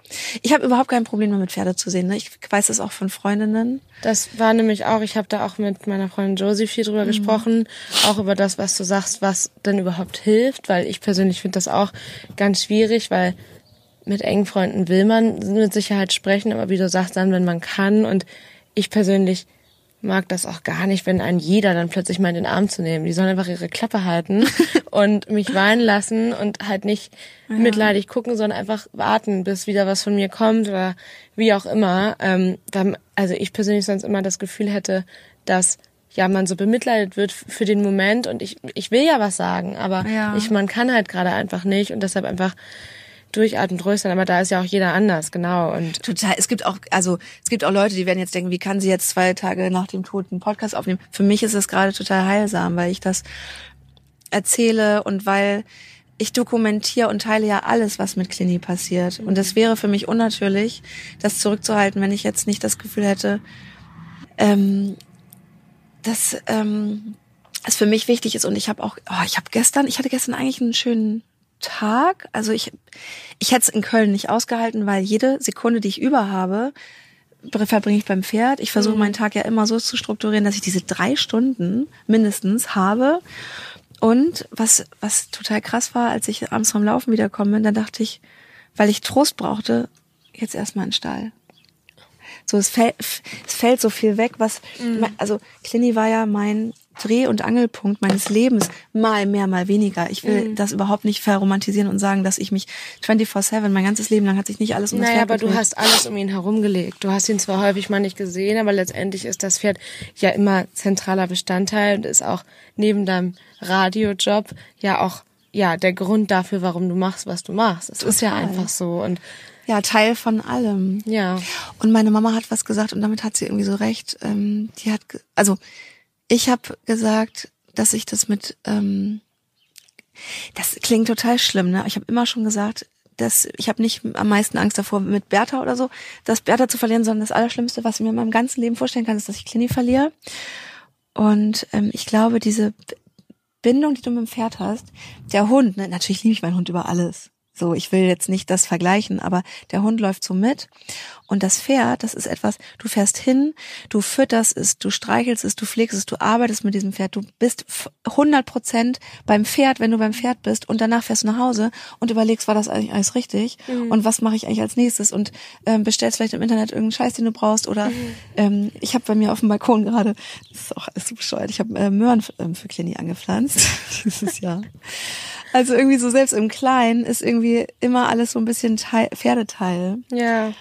ich habe überhaupt kein Problem mehr mit Pferde zu sehen. Ne? Ich weiß das auch von Freundinnen. Das war nämlich auch, ich habe da auch mit meiner Freundin Josie viel drüber gesprochen, auch über das, was du sagst, was denn überhaupt hilft, weil ich persönlich finde das auch ganz schwierig, weil mit engen Freunden will man mit Sicherheit sprechen, aber wie du sagst, dann, wenn man kann und ich persönlich mag das auch gar nicht, wenn einen jeder dann plötzlich mal in den Arm zu nehmen. Die sollen einfach ihre Klappe halten und mich weinen lassen und halt nicht mitleidig gucken, sondern einfach warten, bis wieder was von mir kommt oder wie auch immer. Ähm, weil, also ich persönlich sonst immer das Gefühl hätte, dass ja man so bemitleidet wird für den Moment und ich ich will ja was sagen, aber Ja. ich man kann halt gerade einfach nicht und deshalb einfach durchatmen, sein. Aber da ist ja auch jeder anders, genau und Total. Es gibt auch, also es gibt auch Leute, die werden jetzt denken, wie kann sie jetzt zwei Tage nach dem Tod einen Podcast aufnehmen? Für mich ist es gerade total heilsam, weil ich das erzähle und weil ich dokumentiere und teile ja alles, was mit Clini passiert. Und es wäre für mich unnatürlich, das zurückzuhalten, wenn ich jetzt nicht das Gefühl hätte, ähm, dass ähm, es für mich wichtig ist. Und ich habe auch, oh, ich habe gestern, ich hatte gestern eigentlich einen schönen Tag. Also ich, ich hätte es in Köln nicht ausgehalten, weil jede Sekunde, die ich über habe, verbringe ich beim Pferd. Ich versuche meinen Tag ja immer so zu strukturieren, dass ich diese drei Stunden mindestens habe. Und was, was total krass war, als ich abends vom Laufen wiederkommen bin, dann dachte ich, weil ich Trost brauchte, jetzt erstmal in den Stall. So, es fällt, es fällt so viel weg, was, Mhm. also Clini war ja mein Dreh- und Angelpunkt meines Lebens. Mal mehr, mal weniger. Ich Mhm. will das überhaupt nicht verromantisieren und sagen, dass ich mich 24-7, mein ganzes Leben lang hat sich nicht alles um das Naja, Pferd aber du hast alles um ihn herumgelegt. Du hast ihn zwar häufig mal nicht gesehen, aber letztendlich ist das Pferd ja immer zentraler Bestandteil und ist auch neben deinem Radiojob ja auch ja der Grund dafür, warum du machst, was du machst. Es ist ja einfach so und Ja, Teil von allem. ja. Und meine Mama hat was gesagt und damit hat sie irgendwie so recht. Ähm, die hat, also ich habe gesagt, dass ich das mit, ähm, das klingt total schlimm, ne? Ich habe immer schon gesagt, dass ich habe nicht am meisten Angst davor, mit Bertha oder so, das Bertha zu verlieren, sondern das Allerschlimmste, was ich mir in meinem ganzen Leben vorstellen kann, ist, dass ich Clini verliere. Und ähm, ich glaube, diese Bindung, die du mit dem Pferd hast, der Hund, ne, natürlich liebe ich meinen Hund über alles. So, ich will jetzt nicht das vergleichen, aber der Hund läuft so mit. Und das Pferd, das ist etwas, du fährst hin, du fütterst es, du streichelst es, du pflegst es, du arbeitest mit diesem Pferd. Du bist f- 100 Prozent beim Pferd, wenn du beim Pferd bist. Und danach fährst du nach Hause und überlegst, war das eigentlich alles richtig? Und was mache ich eigentlich als nächstes? Und ähm, bestellst vielleicht im Internet irgendeinen Scheiß, den du brauchst. Oder ähm, ich habe bei mir auf dem Balkon gerade, das ist auch alles so bescheuert, ich habe äh, Möhren ähm, für Clini angepflanzt dieses Jahr. Also irgendwie so selbst im Kleinen ist irgendwie immer alles so ein bisschen Teil, Pferdeteil. Ja.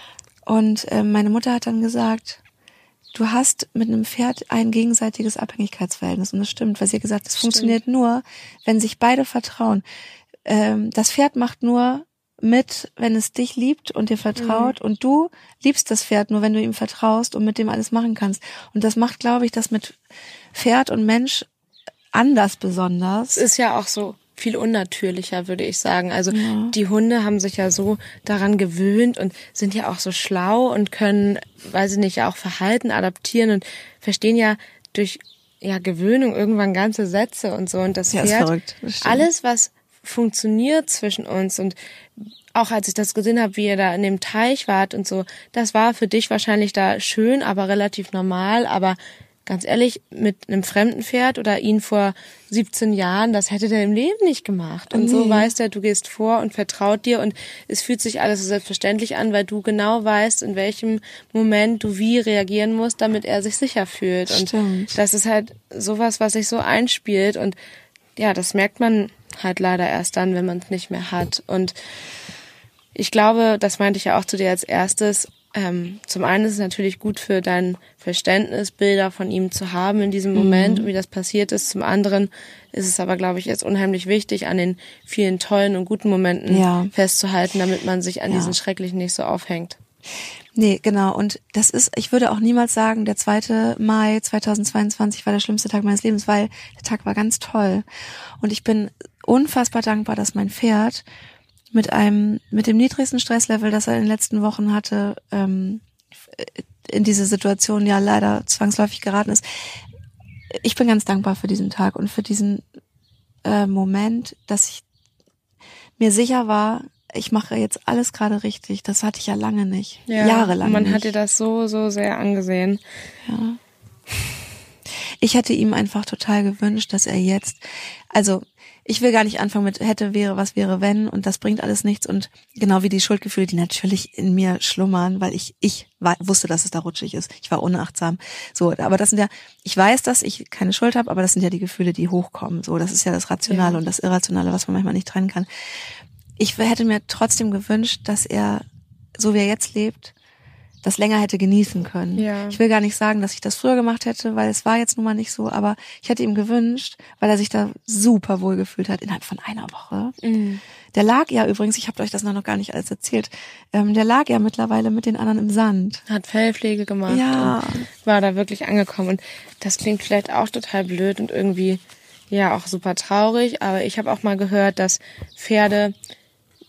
Und ähm, meine Mutter hat dann gesagt, du hast mit einem Pferd ein gegenseitiges Abhängigkeitsverhältnis. Und das stimmt, weil sie hat gesagt, es funktioniert nur, wenn sich beide vertrauen. Ähm, das Pferd macht nur mit, wenn es dich liebt und dir vertraut. Und du liebst das Pferd nur, wenn du ihm vertraust und mit dem alles machen kannst. Und das macht, glaube ich, das mit Pferd und Mensch anders besonders. Es ist ja auch so viel unnatürlicher, würde ich sagen. Also die Hunde haben sich ja so daran gewöhnt und sind ja auch so schlau und können, weiß ich nicht, auch Verhalten adaptieren und verstehen ja durch ja Gewöhnung irgendwann ganze Sätze und so. Und das Ja, ist Pferd alles was funktioniert zwischen uns und auch als ich das gesehen habe, wie ihr da in dem Teich wart und so, das war für dich wahrscheinlich da schön, aber relativ normal, aber ganz ehrlich, mit einem fremden Pferd oder ihn vor 17 Jahren, das hätte der im Leben nicht gemacht. Und so Nee. weiß er, du gehst vor und vertraut dir und es fühlt sich alles so selbstverständlich an, weil du genau weißt, in welchem Moment du wie reagieren musst, damit er sich sicher fühlt. Und Stimmt. das ist halt sowas, was sich so einspielt und ja, das merkt man halt leider erst dann, wenn man es nicht mehr hat. Und ich glaube, das meinte ich ja auch zu dir als erstes. Ähm, zum einen ist es natürlich gut für dein Verständnis, Bilder von ihm zu haben in diesem Moment, wie das passiert ist. Zum anderen ist es aber, glaube ich, jetzt unheimlich wichtig, an den vielen tollen und guten Momenten Ja. festzuhalten, damit man sich an Ja. diesen schrecklichen nicht so aufhängt. Nee, genau. Und das ist, ich würde auch niemals sagen, der 2. Mai 2022 war der schlimmste Tag meines Lebens, weil der Tag war ganz toll. Und ich bin unfassbar dankbar, dass mein Pferd mit einem, mit dem niedrigsten Stresslevel, das er in den letzten Wochen hatte, ähm, in diese Situation ja leider zwangsläufig geraten ist. Ich bin ganz dankbar für diesen Tag und für diesen äh, Moment, dass ich mir sicher war, ich mache jetzt alles gerade richtig. Das hatte ich ja lange nicht. Jahrelang. Und man nicht. hat dir das so, so sehr angesehen. Ich hätte ihm einfach total gewünscht, dass er jetzt, also ich will gar nicht anfangen mit hätte, wäre, was wäre, wenn und das bringt alles nichts und genau wie die Schuldgefühle, die natürlich in mir schlummern, weil ich, ich wa- wusste, dass es da rutschig ist. Ich war unachtsam. So, aber das sind ja, ich weiß, dass ich keine Schuld habe, aber das sind ja die Gefühle, die hochkommen. So, das ist ja das Rationale Ja. und das Irrationale, was man manchmal nicht trennen kann. Ich hätte mir trotzdem gewünscht, dass er, so wie er jetzt lebt, das länger hätte genießen können. Ja. Ich will gar nicht sagen, dass ich das früher gemacht hätte, weil es war jetzt nun mal nicht so, aber ich hätte ihm gewünscht, weil er sich da super wohl gefühlt hat innerhalb von einer Woche. Mhm. Der lag ja übrigens, ich habe euch das noch gar nicht alles erzählt, ähm, der lag ja mittlerweile mit den anderen im Sand. Hat Fellpflege gemacht Ja. und war da wirklich angekommen. Und das klingt vielleicht auch total blöd und irgendwie ja auch super traurig, aber ich habe auch mal gehört, dass Pferde,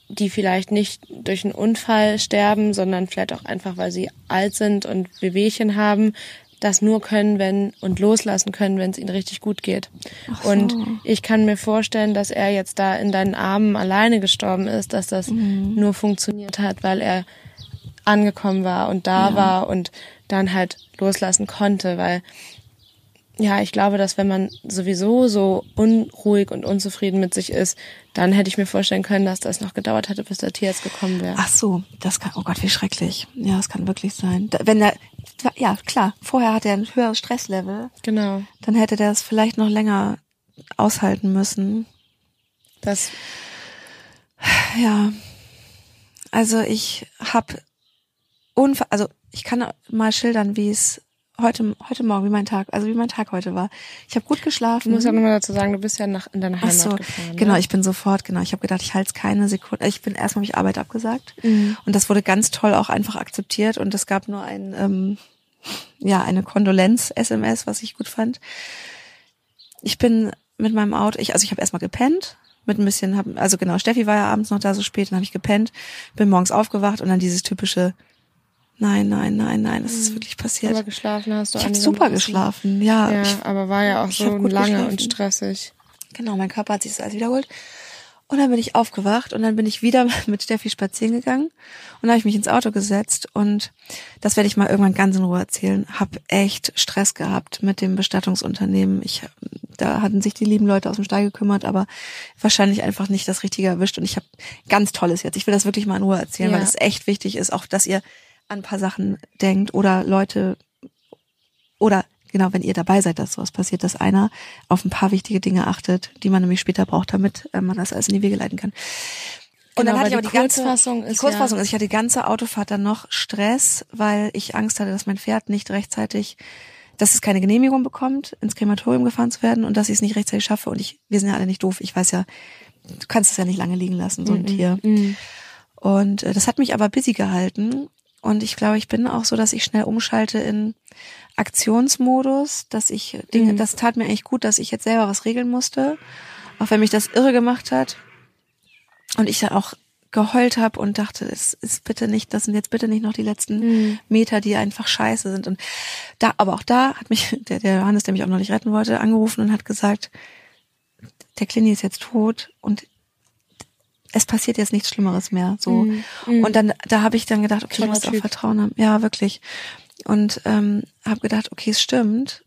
die vielleicht nicht durch einen Unfall sterben, sondern vielleicht auch einfach, weil sie alt sind und Wehwehchen haben, das nur können, wenn und loslassen können, wenn es ihnen richtig gut geht. so. Und ich kann mir vorstellen, dass er jetzt da in deinen Armen alleine gestorben ist, dass das nur funktioniert hat, weil er angekommen war und da war und dann halt loslassen konnte, weil ja, ich glaube, dass wenn man sowieso so unruhig und unzufrieden mit sich ist, dann hätte ich mir vorstellen können, dass das noch gedauert hätte, bis der Tierarzt gekommen wäre. Ach so, das kann, oh Gott, wie schrecklich. Ja, das kann wirklich sein. Wenn er, ja, klar, vorher hat er ein höheres Stresslevel. Genau. Dann hätte der es vielleicht noch länger aushalten müssen. Das, Ja. Also ich habe unver also ich kann mal schildern, wie es heute heute Morgen, wie mein Tag, also wie mein Tag heute war. Ich habe gut ich geschlafen. muss ja nochmal dazu sagen, du bist ja nach, in deine Ach Heimat so, gefahren. genau, Ne? ich bin sofort, genau. Ich habe gedacht, ich halte es keine Sekunde. Ich bin erstmal habe ich Arbeit abgesagt Mhm. und das wurde ganz toll auch einfach akzeptiert und es gab nur ein ähm, ja eine Kondolenz-SMS, was ich gut fand. Ich bin mit meinem Auto, ich also ich habe erstmal gepennt mit ein bisschen, hab, also genau, Steffi war ja abends noch da so spät, dann habe ich gepennt, bin morgens aufgewacht und dann dieses typische Nein, nein, nein, nein, das ist wirklich passiert. Aber geschlafen hast du ich habe super geschlafen, ja. Ja, Ich, aber war ja auch so lange geschlafen. und stressig. Genau, mein Körper hat sich das alles wiederholt. Und dann bin ich aufgewacht und dann bin ich wieder mit Steffi spazieren gegangen und dann habe ich mich ins Auto gesetzt und das werde ich mal irgendwann ganz in Ruhe erzählen. Hab echt Stress gehabt mit dem Bestattungsunternehmen. Ich da hatten sich die lieben Leute aus dem Stall gekümmert, aber wahrscheinlich einfach nicht das Richtige erwischt und ich habe ganz tolles jetzt. Ich will das wirklich mal in Ruhe erzählen, Ja. weil es echt wichtig ist, auch dass ihr an ein paar Sachen denkt oder Leute oder genau, wenn ihr dabei seid, dass sowas passiert, dass einer auf ein paar wichtige Dinge achtet, die man nämlich später braucht, damit äh, man das alles in die Wege leiten kann. Und Genau, dann hatte ich aber die die ganze Kurzfassung die ist Kurzfassung ja- ist, ich hatte die ganze Autofahrt dann noch Stress, weil ich Angst hatte, dass mein Pferd nicht rechtzeitig, dass es keine Genehmigung bekommt, ins Krematorium gefahren zu werden und dass ich es nicht rechtzeitig schaffe. Und ich, wir sind ja alle nicht doof. Ich weiß ja, du kannst es ja nicht lange liegen lassen, so ein Tier. Mhm. Und äh, das hat mich aber busy gehalten. Und ich glaube, ich bin auch so, dass ich schnell umschalte in Aktionsmodus, dass ich Dinge, Mhm. das tat mir echt gut, dass ich jetzt selber was regeln musste, auch wenn mich das irre gemacht hat. Und ich dann auch geheult habe und dachte, es ist bitte nicht, das sind jetzt bitte nicht noch die letzten Mhm. Meter, die einfach scheiße sind. Und da, aber auch da hat mich der, der Johannes, der mich auch noch nicht retten wollte, angerufen und hat gesagt, der Klini ist jetzt tot und es passiert jetzt nichts Schlimmeres mehr. So. Mhm. Und dann, da habe ich dann gedacht, okay, ich Toller muss auch Typ. Vertrauen haben. Ja, wirklich. Und ähm, habe gedacht, okay, es stimmt.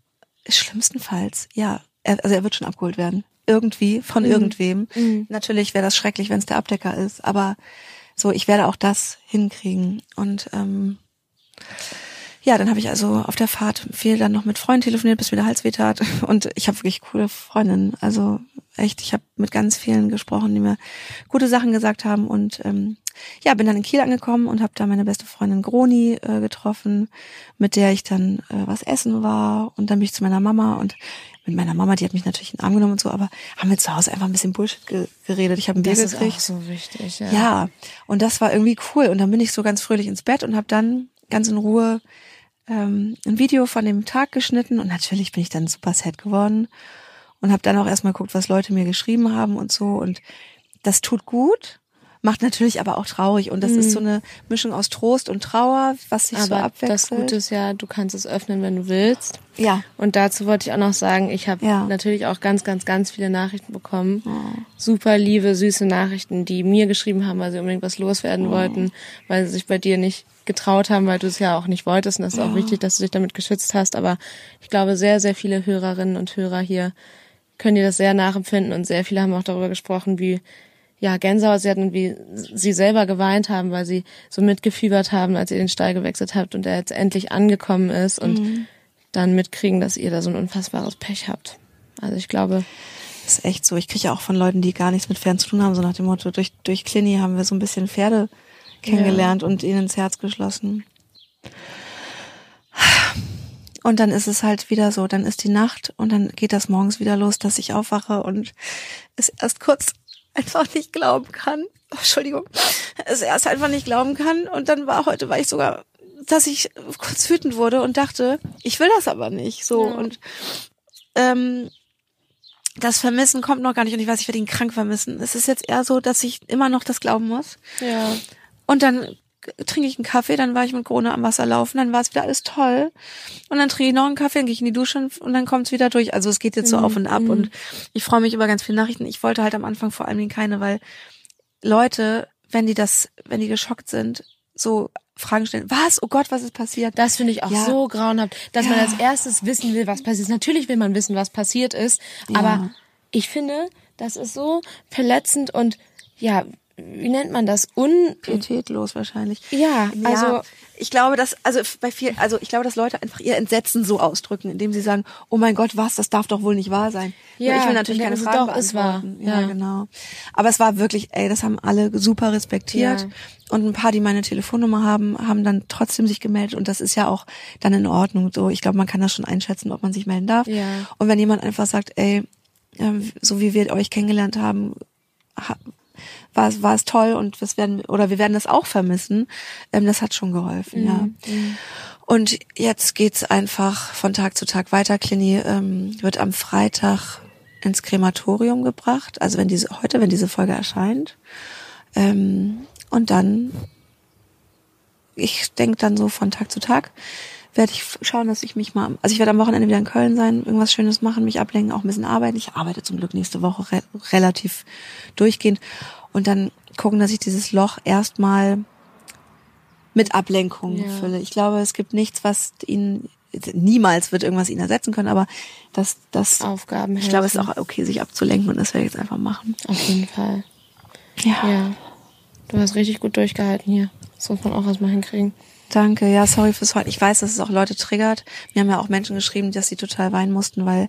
Schlimmstenfalls, ja. Er, also er wird schon abgeholt werden. Irgendwie, von irgendwem. Mhm. Natürlich wäre das schrecklich, wenn es der Abdecker ist, aber so, ich werde auch das hinkriegen. Und ähm, ja, dann habe ich also auf der Fahrt viel dann noch mit Freunden telefoniert, bis mir der Hals weh tat. Und ich habe wirklich coole Freundinnen. Also echt, ich habe mit ganz vielen gesprochen, die mir gute Sachen gesagt haben. Und ähm, ja, bin dann in Kiel angekommen und habe da meine beste Freundin Groni äh, getroffen, mit der ich dann äh, was essen war. Und dann bin ich zu meiner Mama und mit meiner Mama, die hat mich natürlich in den Arm genommen und so, aber haben wir zu Hause einfach ein bisschen Bullshit ge geredet. Ich habe ein Bier Das ist gekriegt. auch so wichtig, ja. Ja, und das war irgendwie cool. Und dann bin ich so ganz fröhlich ins Bett und habe dann ganz in Ruhe ähm, ein Video von dem Tag geschnitten. Und natürlich bin ich dann super sad geworden und habe dann auch erstmal geguckt, was Leute mir geschrieben haben und so. Und das tut gut, macht natürlich aber auch traurig. Und das ist so eine Mischung aus Trost und Trauer, was sich so Aber abwechselt. das Gute ist ja, du kannst es öffnen, wenn du willst. ja, Und dazu wollte ich auch noch sagen, ich habe Ja. natürlich auch ganz, ganz, ganz viele Nachrichten bekommen. Super liebe, süße Nachrichten, die mir geschrieben haben, weil sie unbedingt was loswerden wollten, weil sie sich bei dir nicht getraut haben, weil du es ja auch nicht wolltest. Und das ist auch wichtig, dass du dich damit geschützt hast. Aber ich glaube, sehr, sehr viele Hörerinnen und Hörer hier können dir das sehr nachempfinden und sehr viele haben auch darüber gesprochen, wie ja, Gänsehaut sie hatten wie sie selber geweint haben, weil sie so mitgefiebert haben, als ihr den Stall gewechselt habt und er jetzt endlich angekommen ist und dann mitkriegen, dass ihr da so ein unfassbares Pech habt. Also ich glaube, Das ist echt so. Ich kriege ja auch von Leuten, die gar nichts mit Pferden zu tun haben, so nach dem Motto, durch, durch Clini haben wir so ein bisschen Pferde kennengelernt und ihnen ins Herz geschlossen. Und dann ist es halt wieder so, dann ist die Nacht und dann geht das morgens wieder los, dass ich aufwache und es erst kurz einfach nicht glauben kann. Oh, Entschuldigung. Es erst einfach nicht glauben kann. Und dann war heute, war ich sogar, dass ich kurz wütend wurde und dachte, ich will das aber nicht. So. Ja. Und ähm, das Vermissen kommt noch gar nicht und ich weiß, ich werde ihn krank vermissen. Es ist jetzt eher so, dass ich immer noch das glauben muss. ja, Und dann trinke ich einen Kaffee, dann war ich mit Krone am Wasser laufen, dann war es wieder alles toll. Und dann trinke ich noch einen Kaffee, dann gehe ich in die Dusche und- und dann kommt es wieder durch. Also es geht jetzt so auf und ab und ich freue mich über ganz viele Nachrichten. Ich wollte halt am Anfang vor allen Dingen keine, weil Leute, wenn die das, wenn die geschockt sind, so Fragen stellen. Was? Oh Gott, was ist passiert? Das finde ich auch Ja. so grauenhaft, dass man Ja. als erstes wissen will, was passiert ist. Natürlich will man wissen, was passiert ist, aber ich finde, das ist so verletzend und ja, wie nennt man das? Un pietätlos wahrscheinlich. Ja, also- ich glaube, dass also bei viel, also ich glaube, dass Leute einfach ihr Entsetzen so ausdrücken, indem sie sagen, oh mein Gott, was, das darf doch wohl nicht wahr sein. Ja, ich will natürlich keine Fragen doch, es war. beantworten. Ja, Ja. genau. Aber es war wirklich, ey, das haben alle super respektiert Ja. und ein paar, die meine Telefonnummer haben, haben dann trotzdem sich gemeldet und das ist ja auch dann in Ordnung. So, ich glaube, man kann das schon einschätzen, ob man sich melden darf. Ja. Und wenn jemand einfach sagt, ey, ähm, so wie wir euch kennengelernt haben, ha- war es, war es toll und das werden, oder wir werden das auch vermissen. Ähm, das hat schon geholfen, ja. Und jetzt geht's einfach von Tag zu Tag weiter. Clini ähm, wird am Freitag ins Krematorium gebracht, also wenn diese, heute, wenn diese Folge erscheint. Ähm, und dann, ich denke dann so von Tag zu Tag, werde ich schauen, dass ich mich mal, also ich werde am Wochenende wieder in Köln sein, irgendwas Schönes machen, mich ablenken, auch ein bisschen arbeiten. Ich arbeite zum Glück nächste Woche re relativ durchgehend und dann gucken, dass ich dieses Loch erstmal mit Ablenkung Ja. fülle. Ich glaube, es gibt nichts, was ihn niemals wird irgendwas ihn ersetzen können, aber das, das Aufgaben ich glaube, es ist auch okay, sich abzulenken und das werde ich jetzt einfach machen. Auf jeden Fall. Ja. Ja. Du hast richtig gut durchgehalten hier. Das muss man auch erstmal hinkriegen. Danke, ja, sorry fürs heute. Ich weiß, dass es auch Leute triggert. Mir haben ja auch Menschen geschrieben, dass sie total weinen mussten, weil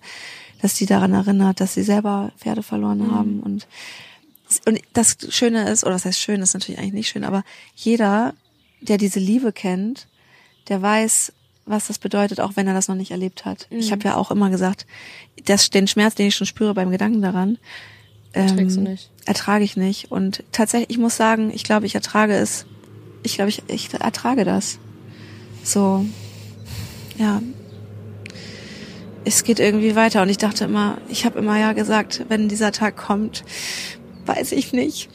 dass die daran erinnert, dass sie selber Pferde verloren haben und und das Schöne ist, oder was heißt schön, ist natürlich eigentlich nicht schön, aber jeder, der diese Liebe kennt, der weiß, was das bedeutet, auch wenn er das noch nicht erlebt hat. Ich habe ja auch immer gesagt, das, den Schmerz, den ich schon spüre beim Gedanken daran, ähm, ertrage ich nicht. Und tatsächlich, ich muss sagen, ich glaube, ich ertrage es. Ich glaube, ich, ich ertrage das. So, ja. Es geht irgendwie weiter. Und ich dachte immer, ich habe immer ja gesagt, wenn dieser Tag kommt, weiß ich nicht,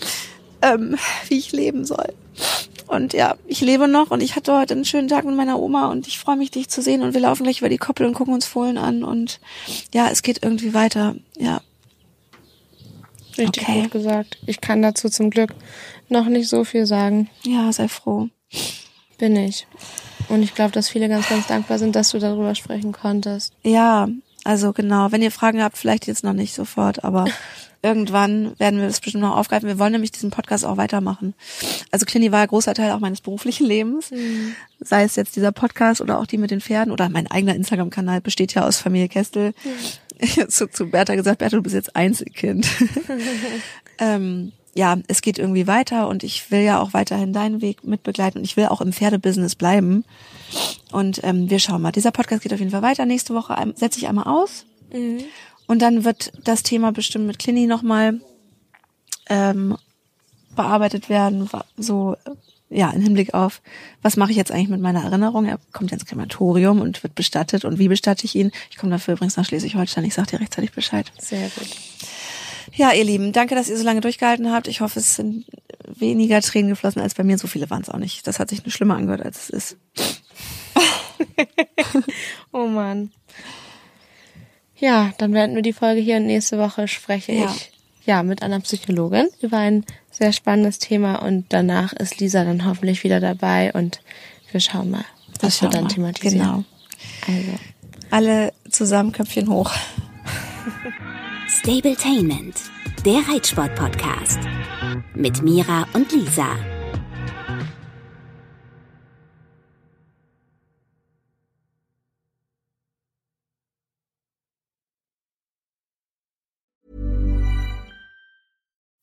ähm, wie ich leben soll. Und ja, ich lebe noch und ich hatte heute einen schönen Tag mit meiner Oma und ich freue mich, dich zu sehen und wir laufen gleich über die Koppel und gucken uns Fohlen an und ja, es geht irgendwie weiter. Ja, Richtig Okay. gut gesagt. Ich kann dazu zum Glück noch nicht so viel sagen. ja, sei froh. Bin ich. Und ich glaube, dass viele ganz, ganz dankbar sind, dass du darüber sprechen konntest. Ja, also genau. Wenn ihr Fragen habt, vielleicht jetzt noch nicht sofort, aber irgendwann werden wir das bestimmt noch aufgreifen. Wir wollen nämlich diesen Podcast auch weitermachen. Also Clini war ein großer Teil auch meines beruflichen Lebens. Sei es jetzt dieser Podcast oder auch die mit den Pferden oder mein eigener Instagram-Kanal besteht ja aus Familie Kestel. Ich habe zu, zu Bertha gesagt, Bertha, du bist jetzt Einzelkind. ähm, ja, es geht irgendwie weiter und ich will ja auch weiterhin deinen Weg mitbegleiten und ich will auch im Pferdebusiness bleiben. Und ähm, wir schauen mal. Dieser Podcast geht auf jeden Fall weiter. Nächste Woche ein- setze ich einmal aus. Und dann wird das Thema bestimmt mit Clini nochmal ähm, bearbeitet werden. So, ja, im Hinblick auf, was mache ich jetzt eigentlich mit meiner Erinnerung? Er kommt ins Krematorium und wird bestattet. Und wie bestatte ich ihn? Ich komme dafür übrigens nach Schleswig-Holstein. Ich sage dir rechtzeitig Bescheid. Sehr gut. Ja, ihr Lieben, danke, dass ihr so lange durchgehalten habt. Ich hoffe, es sind weniger Tränen geflossen als bei mir. So viele waren es auch nicht. Das hat sich nur schlimmer angehört, als es ist. Oh Mann. Ja, dann beenden wir die Folge hier und nächste Woche spreche Ja. ich ja mit einer Psychologin über ein sehr spannendes Thema und danach ist Lisa dann hoffentlich wieder dabei und wir schauen mal, was wir schauen dann wir. thematisieren. Genau. Also, Alle zusammen Köpfchen hoch. Stabletainment, der Reitsport-Podcast. Mit Mira und Lisa.